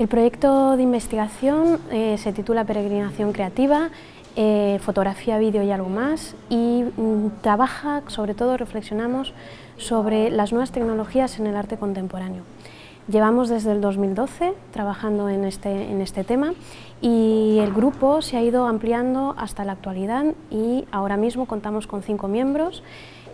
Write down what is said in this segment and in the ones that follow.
El proyecto de investigación eh, se titula Peregrinación Creativa, eh, fotografía, vídeo y algo más y mm, trabaja, sobre todo reflexionamos sobre las nuevas tecnologías en el arte contemporáneo. Llevamos desde el 2012 trabajando en este, en este tema y el grupo se ha ido ampliando hasta la actualidad y ahora mismo contamos con cinco miembros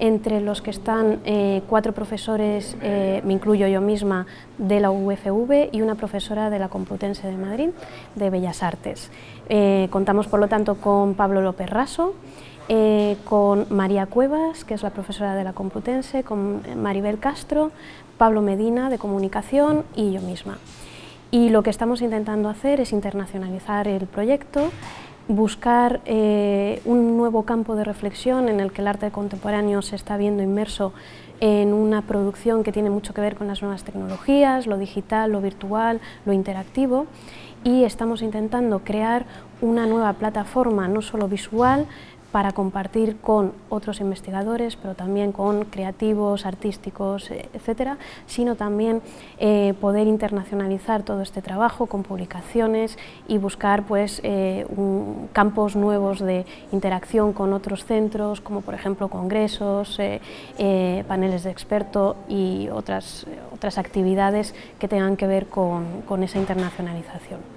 entre los que están eh, cuatro profesores, eh, me incluyo yo misma, de la UFV y una profesora de la Complutense de Madrid, de Bellas Artes. Eh, contamos, por lo tanto, con Pablo López Raso, con María Cuevas, que es la profesora de la Complutense, con Maribel Castro, Pablo Medina, de Comunicación, y yo misma. Y lo que estamos intentando hacer es internacionalizar el proyecto, buscar eh, un nuevo campo de reflexión en el que el arte contemporáneo se está viendo inmerso en una producción que tiene mucho que ver con las nuevas tecnologías, lo digital, lo virtual, lo interactivo. Y estamos intentando crear una nueva plataforma no solo visual, para compartir con otros investigadores, pero también con creativos, artísticos, eh, etcétera, sino también eh, poder internacionalizar todo este trabajo con publicaciones y buscar pues, eh, campos nuevos de interacción con otros centros, como por ejemplo congresos, paneles de expertos y otras, otras actividades que tengan que ver con esa internacionalización.